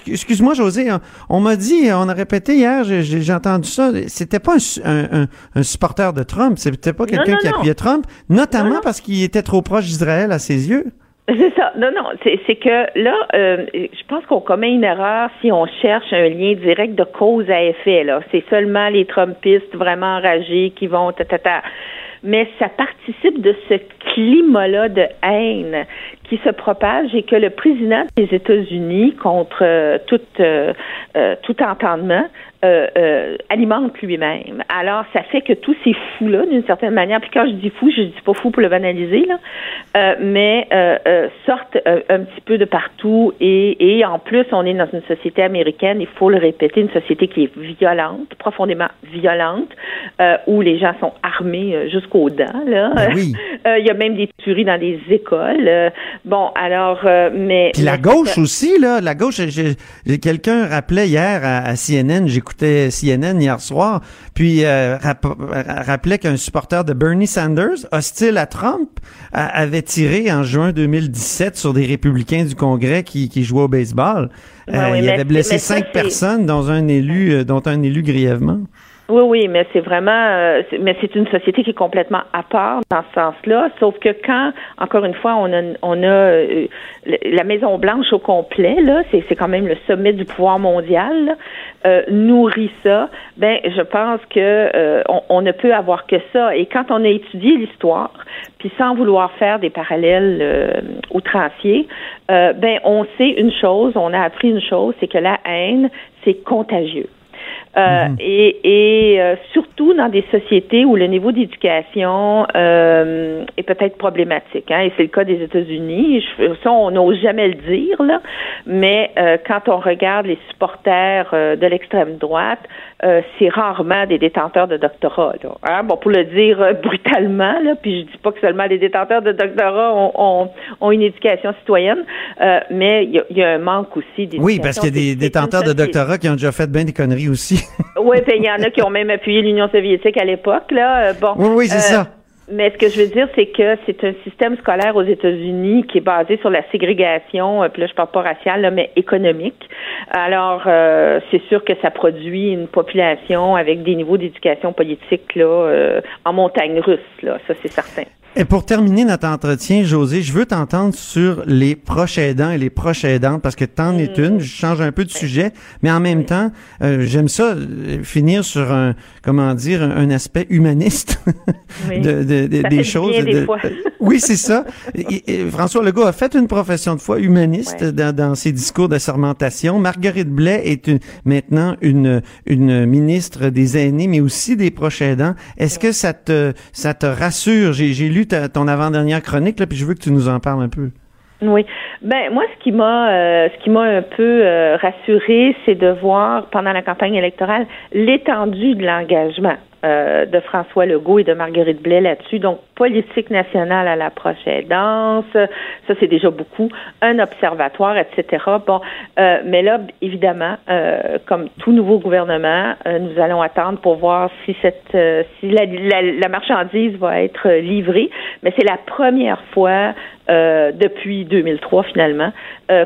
Excuse-moi, José, on, m'a dit, on a répété hier, j'ai- entendu ça, c'était pas un, un- un- un supporter de Trump, c'était pas quelqu'un qui appuyait Trump, notamment Non, non. parce qu'il était trop proche d'Israël à ses yeux. C'est ça. Non, non. C'est que là, euh, je pense qu'on commet une erreur si on cherche un lien direct de cause à effet. Là, c'est seulement les Trumpistes vraiment enragés qui vont ta ta ta. Mais ça participe de ce climat-là de haine qui se propage et que le président des États-Unis, contre euh, tout euh, euh, tout entendement, euh, euh, alimente lui-même. Alors, ça fait que tous ces fous-là, d'une certaine manière, puis quand je dis fou, je dis pas fou pour le banaliser, là, euh, mais sortent un petit peu de partout et, et en plus, on est dans une société américaine, il faut le répéter, une société qui est violente, profondément violente, où les gens sont armés euh, jusqu'aux dents. Là. Ben oui. *laughs* Euh, Il y a même des tueries dans des écoles. Euh, bon, alors, euh, mais... Puis la gauche aussi, là, la gauche, quelqu'un rappelait hier à, à CNN, j'écoutais CNN hier soir, puis euh, rap- rappelait qu'un supporter de Bernie Sanders, hostile à Trump, avait tiré en juin 2017 sur des républicains du Congrès qui, qui jouaient au baseball. Ouais, Euh, oui, il mais- avait blessé ça, cinq personnes, dont un élu, dont un élu grièvement. Oui, oui, mais c'est vraiment, euh, mais c'est une société qui est complètement à part dans ce sens-là. Sauf que quand, encore une fois, on a, on a euh, la Maison Blanche au complet, là, c'est, quand même le sommet du pouvoir mondial, euh, nourrit ça. Ben, je pense que on, on ne peut avoir que ça. Et quand on a étudié l'histoire, puis sans vouloir faire des parallèles outranciers, ben, on sait une chose, on a appris une chose, c'est que la haine, c'est contagieux. Euh, Et, et euh, surtout dans des sociétés où le niveau d'éducation euh, est peut-être problématique. Hein, et c'est le cas des États-Unis. Ça, on n'ose jamais le dire, là. Mais euh, quand on regarde les supporters euh, de l'extrême droite, euh, c'est rarement des détenteurs de doctorat. Là, hein? Bon, pour le dire brutalement, là, puis je dis pas que seulement les détenteurs de doctorat ont, ont, ont une éducation citoyenne, euh, mais il y, y a un manque aussi d'éducation. Oui, parce qu'il y a des détenteurs de doctorat qui ont déjà fait bien des conneries aussi. *laughs* Oui, puis il y en a qui ont même appuyé l'Union soviétique à l'époque, là. Euh, Bon. Oui, oui, c'est Euh, ça. Mais ce que je veux dire, c'est que c'est un système scolaire aux États-Unis qui est basé sur la ségrégation, euh, puis là je parle pas raciale, là, mais économique. Alors, euh, c'est sûr que ça produit une population avec des niveaux d'éducation politique là euh, en montagne russe, là, ça c'est certain. Et pour terminer notre entretien, José, je veux t'entendre sur les proches aidants et les proches aidantes parce que t'en es une. Je change un peu de sujet, mais en même temps, euh, j'aime ça euh, finir sur un, comment dire, un, aspect humaniste *laughs* de, de, des choses. oui, c'est ça. *laughs* François Legault a fait une profession de foi humaniste dans, dans, ses discours de sermentation. Marguerite Blais est une, maintenant une, une ministre des aînés, mais aussi des proches aidants. Est-ce que ça te, ça te rassure? J'ai lu ton avant-dernière chronique, là, puis je veux que tu nous en parles un peu. Oui. Ben moi, ce qui m'a, euh, ce qui m'a un peu euh, rassuré, c'est de voir pendant la campagne électorale l'étendue de l'engagement. Euh, de François Legault et de Marguerite Blais là-dessus. Donc, politique nationale à la prochaine danse, ça c'est déjà beaucoup. Un observatoire, etc. Bon, euh, mais là, évidemment, euh, comme tout nouveau gouvernement, nous allons attendre pour voir si cette, si la, la, marchandise va être livrée. Mais c'est la première fois depuis 2003 finalement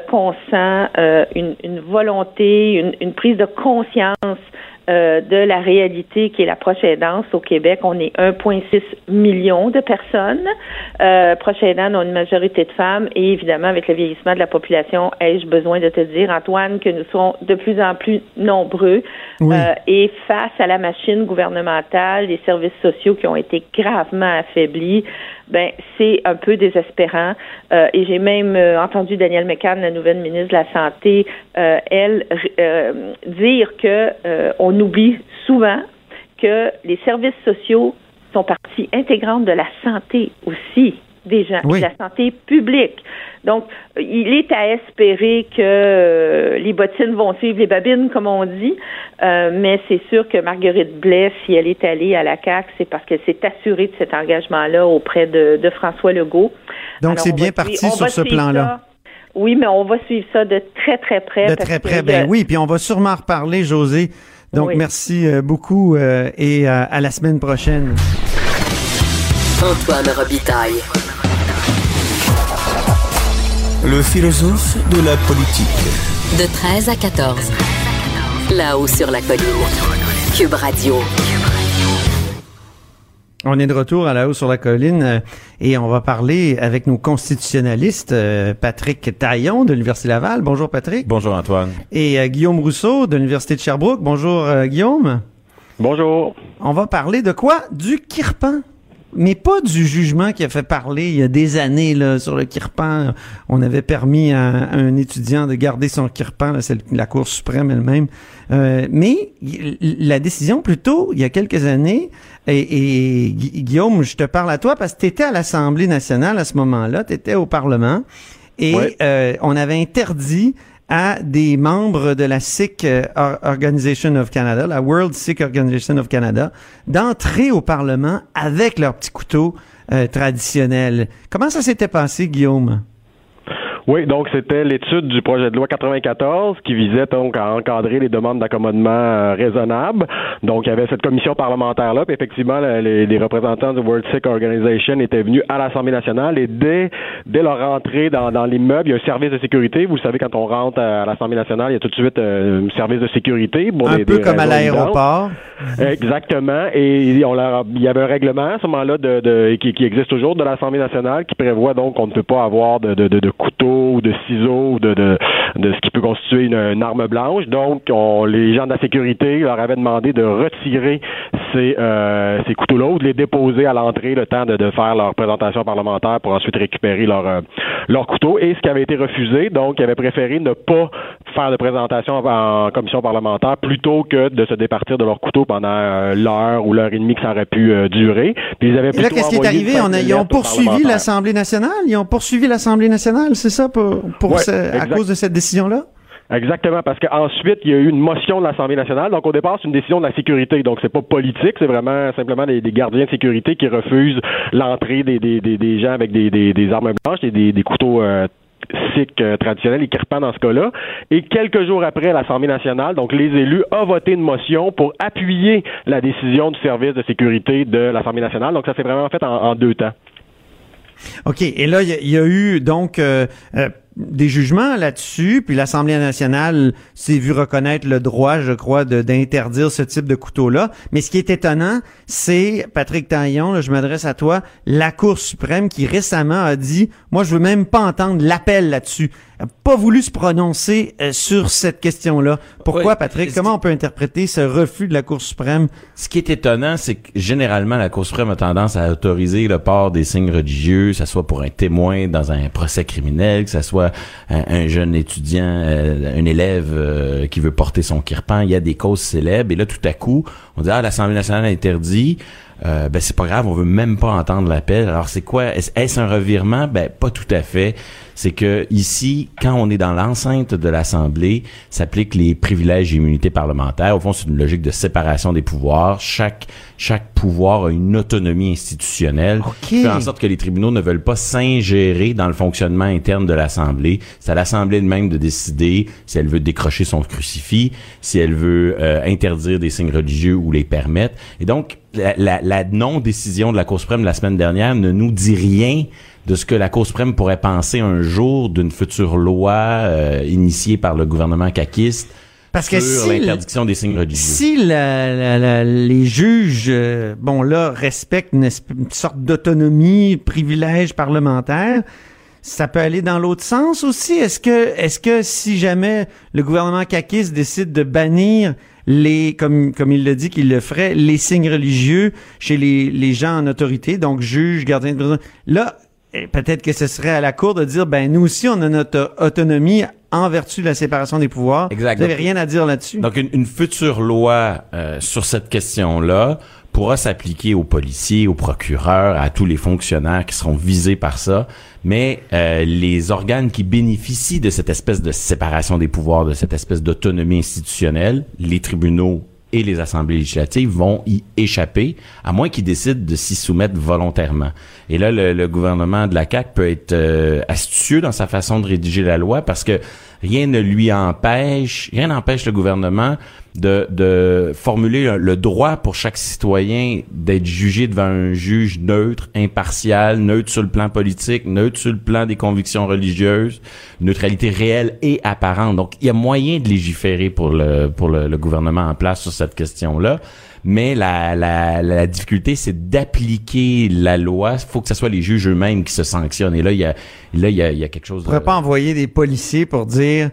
qu'on sent une, une, volonté, une, une, prise de conscience euh, de la réalité qui est la proche aidance au Québec. On est 1,6 million de personnes. Euh, proche aidants ont une majorité de femmes et évidemment, avec le vieillissement de la population, ai-je besoin de te dire, Antoine, que nous sommes de plus en plus nombreux euh, et face à la machine gouvernementale, les services sociaux qui ont été gravement affaiblis, ben c'est un peu désespérant. Euh, et j'ai même euh, entendu Danielle McCann, la nouvelle ministre de la Santé, euh, elle dire que on oublie souvent que les services sociaux sont partie intégrante de la santé aussi des gens, de la santé publique. Donc, il est à espérer que euh, les bottines vont suivre les babines, comme on dit, euh, mais c'est sûr que Marguerite Blais, si elle est allée à la CAQ, c'est parce qu'elle s'est assurée de cet engagement-là auprès de, François Legault. Donc, c'est bien parti sur ce plan-là. Oui, mais on va suivre ça de très, très près. De très près, ben oui, puis on va sûrement reparler, José. Donc, merci euh, beaucoup et à la semaine prochaine. Antoine Robitaille. Le philosophe de la politique. De 13 à 14. Là-haut sur la colline. Cube Radio. On est de retour à la haut sur la colline euh, et on va parler avec nos constitutionnalistes, euh, Patrick Taillon de l'Université Laval. Bonjour Patrick. Bonjour Antoine. Et euh, Guillaume Rousseau de l'Université de Sherbrooke. Bonjour Guillaume. Bonjour. On va parler de quoi? Du kirpan mais pas du jugement qui a fait parler il y a des années là, sur le kirpan. On avait permis à, un étudiant de garder son kirpan, c'est la Cour suprême elle-même. Euh, mais la décision, plutôt, il y a quelques années, et, Guillaume, je te parle à toi parce que tu étais à l'Assemblée nationale à ce moment-là, tu étais au Parlement, et euh, on avait interdit à des membres de la Sikh euh, Organization of Canada, la World Sikh Organization of Canada, d'entrer au Parlement avec leur petit couteau euh, traditionnel. Comment ça s'était passé, Guillaume? Oui, donc c'était l'étude du projet de loi 94 qui visait donc à encadrer les demandes d'accommodement euh, raisonnables. Donc il y avait cette commission parlementaire là, puis effectivement les, les, représentants du World Sick Organization étaient venus à l'Assemblée nationale et dès dès leur entrée dans, dans l'immeuble, il y a un service de sécurité. Vous savez quand on rentre à l'Assemblée nationale, il y a tout de suite euh, un service de sécurité. un peu comme à l'aéroport. Exactement. Et on leur, il y avait un règlement à ce moment-là de, de qui, qui, existe toujours de l'Assemblée nationale qui prévoit donc qu'on ne peut pas avoir de, de, de, de ou de ciseaux ou de, de, de ce qui peut constituer une, arme blanche. Donc, on, les gens de la sécurité leur avaient demandé de retirer ces, euh, ces couteaux-là ou de les déposer à l'entrée le temps de, de, faire leur présentation parlementaire pour ensuite récupérer leur, euh, leur couteau. Et ce qui avait été refusé, donc, ils avaient préféré ne pas faire de présentation en, commission parlementaire plutôt que de se départir de leur couteau pendant euh, l'heure ou l'heure et demie que ça aurait pu euh, durer. Puis ils avaient et là, qu'est-ce qui est arrivé? On a, ils ont poursuivi l'Assemblée nationale? Ils ont poursuivi l'Assemblée nationale, c'est ça? Pour, à cause de cette décision-là? Exactement, parce qu'ensuite, il y a eu une motion de l'Assemblée nationale. Donc, au départ, c'est une décision de la sécurité. Donc, c'est pas politique, c'est vraiment simplement des, gardiens de sécurité qui refusent l'entrée des, des, des, gens avec des, des, armes blanches et des, couteaux euh, sikh euh, traditionnels, les kirpans dans ce cas-là. Et quelques jours après, l'Assemblée nationale, donc les élus, ont voté une motion pour appuyer la décision du service de sécurité de l'Assemblée nationale. Donc ça s'est vraiment fait en, deux temps. OK. Et là, il y, a eu donc euh, euh, des jugements là-dessus, puis l'Assemblée nationale s'est vu reconnaître le droit, je crois, d'interdire ce type de couteau-là. Mais ce qui est étonnant, c'est, Patrick Taillon, je m'adresse à toi, la Cour suprême qui récemment a dit, moi je veux même pas entendre l'appel là-dessus pas voulu se prononcer euh, sur cette question-là. Pourquoi, Patrick? Comment on peut interpréter ce refus de la Cour suprême? Ce qui est étonnant, c'est que généralement, la Cour suprême a tendance à autoriser le port des signes religieux, que ce soit pour un témoin dans un procès criminel, que ce soit un, jeune étudiant, euh, un élève euh, qui veut porter son kirpan. Il y a des causes célèbres. Et là, tout à coup, on dit, ah, l'Assemblée nationale a interdit. Euh, ben c'est pas grave, on veut même pas entendre l'appel. Alors c'est quoi? Est-ce un revirement? Ben pas tout à fait c'est que ici, quand on est dans l'enceinte de l'Assemblée, s'appliquent les privilèges et immunités parlementaires. Au fond, c'est une logique de séparation des pouvoirs. Chaque chaque pouvoir a une autonomie institutionnelle qui fait en sorte que les tribunaux ne veulent pas s'ingérer dans le fonctionnement interne de l'Assemblée. C'est à l'Assemblée elle-même de décider si elle veut décrocher son crucifix, si elle veut euh, interdire des signes religieux ou les permettre. Et donc, la, la, la non-décision de la Cour suprême la semaine dernière ne nous dit rien de ce que la Cour suprême pourrait penser un jour d'une future loi euh, initiée par le gouvernement caquiste parce que sur l'interdiction des signes religieux. Si les juges, euh, bon là, respectent une, sorte d'autonomie, privilège parlementaire, ça peut aller dans l'autre sens aussi. Est-ce que, est-ce que si jamais le gouvernement caquiste décide de bannir les, comme, comme il le dit qu'il le ferait, les signes religieux chez les, les gens en autorité, donc juges, gardiens de prison, là, peut-être que ce serait à la Cour de dire, ben nous aussi, on a notre autonomie en vertu de la séparation des pouvoirs. Exact. Vous n'avez rien à dire là-dessus. Donc, une, future loi euh, sur cette question-là pourra s'appliquer aux policiers, aux procureurs, à tous les fonctionnaires qui seront visés par ça. Mais euh, les organes qui bénéficient de cette espèce de séparation des pouvoirs, de cette espèce d'autonomie institutionnelle, les tribunaux et les assemblées législatives vont y échapper, à moins qu'ils décident de s'y soumettre volontairement. Et là, le, gouvernement de la CAQ peut être euh, astucieux dans sa façon de rédiger la loi parce que rien ne lui empêche, rien n'empêche le gouvernement de, de formuler le droit pour chaque citoyen d'être jugé devant un juge neutre, impartial, neutre sur le plan politique, neutre sur le plan des convictions religieuses, neutralité réelle et apparente. Donc, il y a moyen de légiférer pour le, pour le, gouvernement en place sur cette question-là mais la, la, difficulté, c'est d'appliquer la loi. Il faut que ce soit les juges eux-mêmes qui se sanctionnent. Et là, il y a, là, il y a, il y a quelque chose. On ne pourrait pas envoyer des policiers pour dire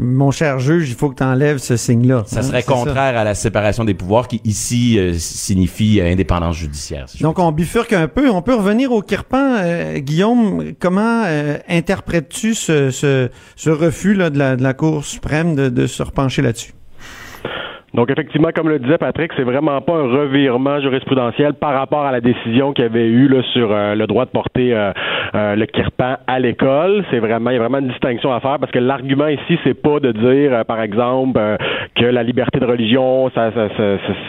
mon cher juge, il faut que tu enlèves ce signe-là. Ça serait contraire à la séparation des pouvoirs qui ici euh, signifie euh, indépendance judiciaire. Donc on bifurque un peu. On peut revenir au Kirpan. Euh, Guillaume, comment interprètes-tu ce, ce, ce, refus là, de, la, de la Cour suprême de, de se repencher là-dessus? Donc effectivement, comme le disait Patrick, c'est vraiment pas un revirement jurisprudentiel par rapport à la décision qu'il y avait eu là, sur euh, le droit de porter euh, euh, le kirpan à l'école. C'est vraiment il y a vraiment une distinction à faire parce que l'argument ici c'est pas de dire par exemple que la liberté de religion ça, ça, ça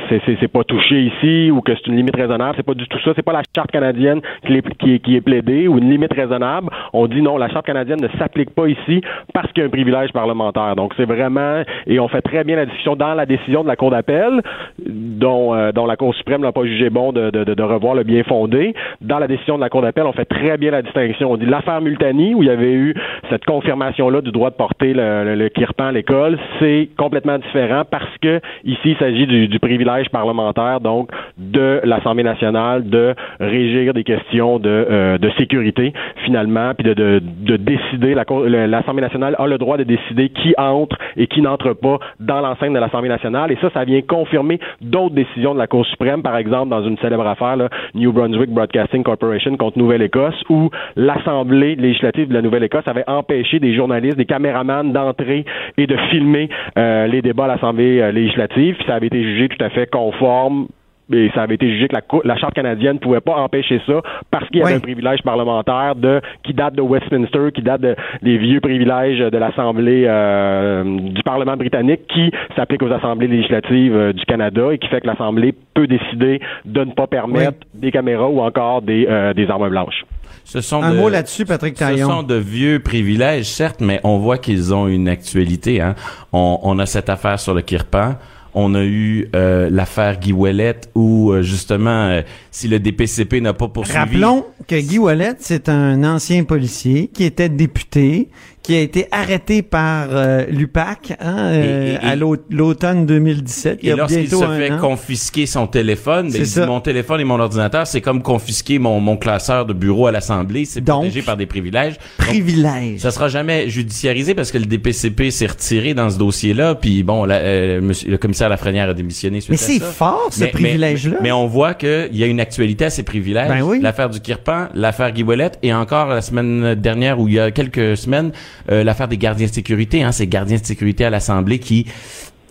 c'est pas touché ici ou que c'est une limite raisonnable. C'est pas du tout ça. C'est pas la charte canadienne qui est, qui, est, qui est plaidée ou une limite raisonnable. On dit non, la charte canadienne ne s'applique pas ici parce qu'il y a un privilège parlementaire. Donc c'est vraiment et on fait très bien la discussion dans la décision de la Cour d'appel, dont, euh, dont la Cour suprême n'a pas jugé bon de, revoir le bien fondé. Dans la décision de la Cour d'appel, on fait très bien la distinction. On dit l'affaire Multani, où il y avait eu cette confirmation-là du droit de porter le, le, kirpan à l'école, c'est complètement différent parce que ici, il s'agit du, privilège parlementaire, donc de l'Assemblée nationale, de régir des questions de, euh, sécurité, finalement, puis de décider, l'Assemblée nationale a le droit de décider qui entre et qui n'entre pas dans l'enceinte de l'Assemblée nationale et ça, ça vient confirmer d'autres décisions de la Cour suprême, par exemple, dans une célèbre affaire, New Brunswick Broadcasting Corporation contre Nouvelle-Écosse, où l'Assemblée législative de la Nouvelle-Écosse avait empêché des journalistes, des caméramans d'entrer et de filmer euh, les débats à l'Assemblée euh, législative. ça avait été jugé tout à fait conforme et ça avait été jugé que la, la Charte canadienne ne pouvait pas empêcher ça parce qu'il y avait un privilège parlementaire de qui date de Westminster, qui date des vieux privilèges de l'Assemblée euh, du Parlement britannique qui s'applique aux assemblées législatives euh, du Canada et qui fait que l'Assemblée peut décider de ne pas permettre des caméras ou encore des, euh, des armes blanches. Ce sont Un de, mot là-dessus, Patrick Taillon. Ce sont de vieux privilèges, certes, mais on voit qu'ils ont une actualité. Hein. On, on a cette affaire sur le Kirpan. On a eu euh, l'affaire Guy Ouellet où euh, justement, euh, si le DPCP n'a pas poursuivi... Rappelons que Guy Wallet, c'est un ancien policier qui était député, qui a été arrêté par euh, l'UPAC hein, euh, à l'au- l'automne 2017. Il y Et lorsqu'il se fait an. confisquer son téléphone, ben, il dit, mon téléphone et mon ordinateur, c'est comme confisquer mon, mon classeur de bureau à l'Assemblée, c'est protégé par des privilèges. Donc, Privilège. ça sera jamais judiciarisé parce que le DPCP s'est retiré dans ce dossier-là, puis bon, la- euh, monsieur- le commissaire Lafrenière a démissionné suite Mais c'est fort, ce mais- privilège-là. Mais, on voit qu'il y a une actualité à ces privilèges. Ben oui. L'affaire du Kirpan, l'affaire Guy et encore la semaine dernière ou il y a quelques semaines, euh, l'affaire des gardiens de sécurité, hein, ces gardiens de sécurité à l'Assemblée qui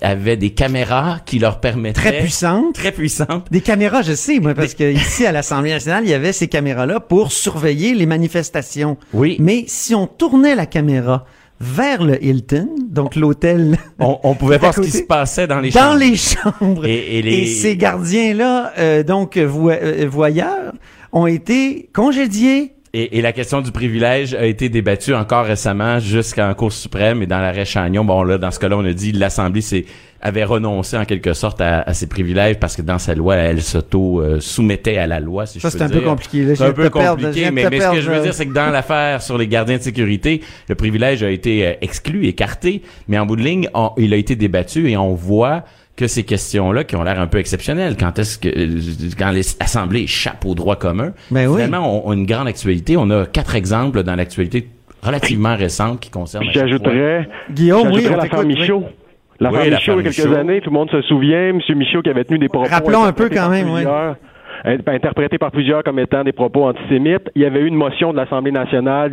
avaient des caméras qui leur permettaient... Très puissante. Très puissante. Des caméras, je sais, moi, parce que ici, à l'Assemblée nationale, il y avait ces caméras-là pour surveiller les manifestations. Oui. Mais si on tournait la caméra vers le Hilton, donc l'hôtel... On, on pouvait *laughs* voir ce qui se passait dans les dans chambres. les chambres. Et, et les... Et ces gardiens-là, euh, donc euh, voyeurs, ont été congédiés. Et, et la question du privilège a été débattue encore récemment jusqu'en Cour suprême et dans l'arrêt Chagnon. Bon, là, dans ce cas-là, on a dit l'Assemblée s'est- avait renoncé en quelque sorte à, à ses privilèges parce que dans sa loi, elle s'auto-soumettait à la loi, si Ça, je peux c'est un peu dire. compliqué, C'est un peu perdre, compliqué, mais, mais ce que je veux là. dire, c'est que dans l'affaire sur les gardiens de sécurité, le privilège a été euh, exclu, écarté, mais en bout de ligne, on- il a été débattu et on voit que ces questions-là, qui ont l'air un peu exceptionnelles, quand est-ce que euh, quand l'Assemblée échappe au droit commun, Ben oui. finalement, on, on a une grande actualité. On a quatre exemples dans l'actualité relativement récente qui chaque J'ajouterais, Guillaume, oui, on l'affaire Michaud. L'affaire Oui, Michaud, il y a quelques Michaud. années, tout le monde se souvient, M. Michaud qui avait tenu des propos... Rappelons un peu quand même, oui. Interprétés par plusieurs comme étant des propos antisémites. Il y avait eu une motion de l'Assemblée nationale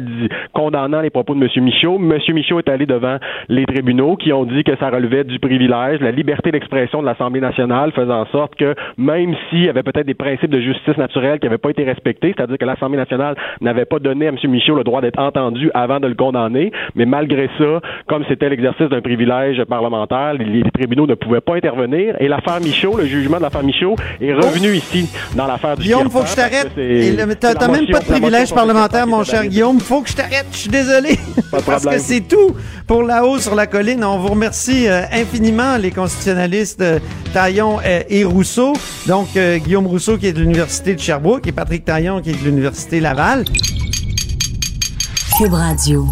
condamnant les propos de M. Michaud. M. Michaud est allé devant les tribunaux qui ont dit que ça relevait du privilège, la liberté d'expression de l'Assemblée nationale, faisant en sorte que même s'il y avait peut-être des principes de justice naturelle qui n'avaient pas été respectés, c'est-à-dire que l'Assemblée nationale n'avait pas donné à M. Michaud le droit d'être entendu avant de le condamner, mais malgré ça, comme c'était l'exercice d'un privilège parlementaire, les tribunaux ne pouvaient pas intervenir et l'affaire Michaud, le jugement de l'affaire Michaud est revenu ici dans l'affaire du Guillaume, faut que je t'arrête. T'as la même pas de la privilège parlementaire, mon cher. Guillaume. Faut que je t'arrête. Je suis désolé. Parce que c'est tout pour là-haut sur la colline. On vous remercie euh, infiniment, les constitutionnalistes euh, Taillon euh, et Rousseau. Donc, euh, Guillaume Rousseau qui est de l'Université de Sherbrooke et Patrick Taillon qui est de l'Université Laval. Cube Radio.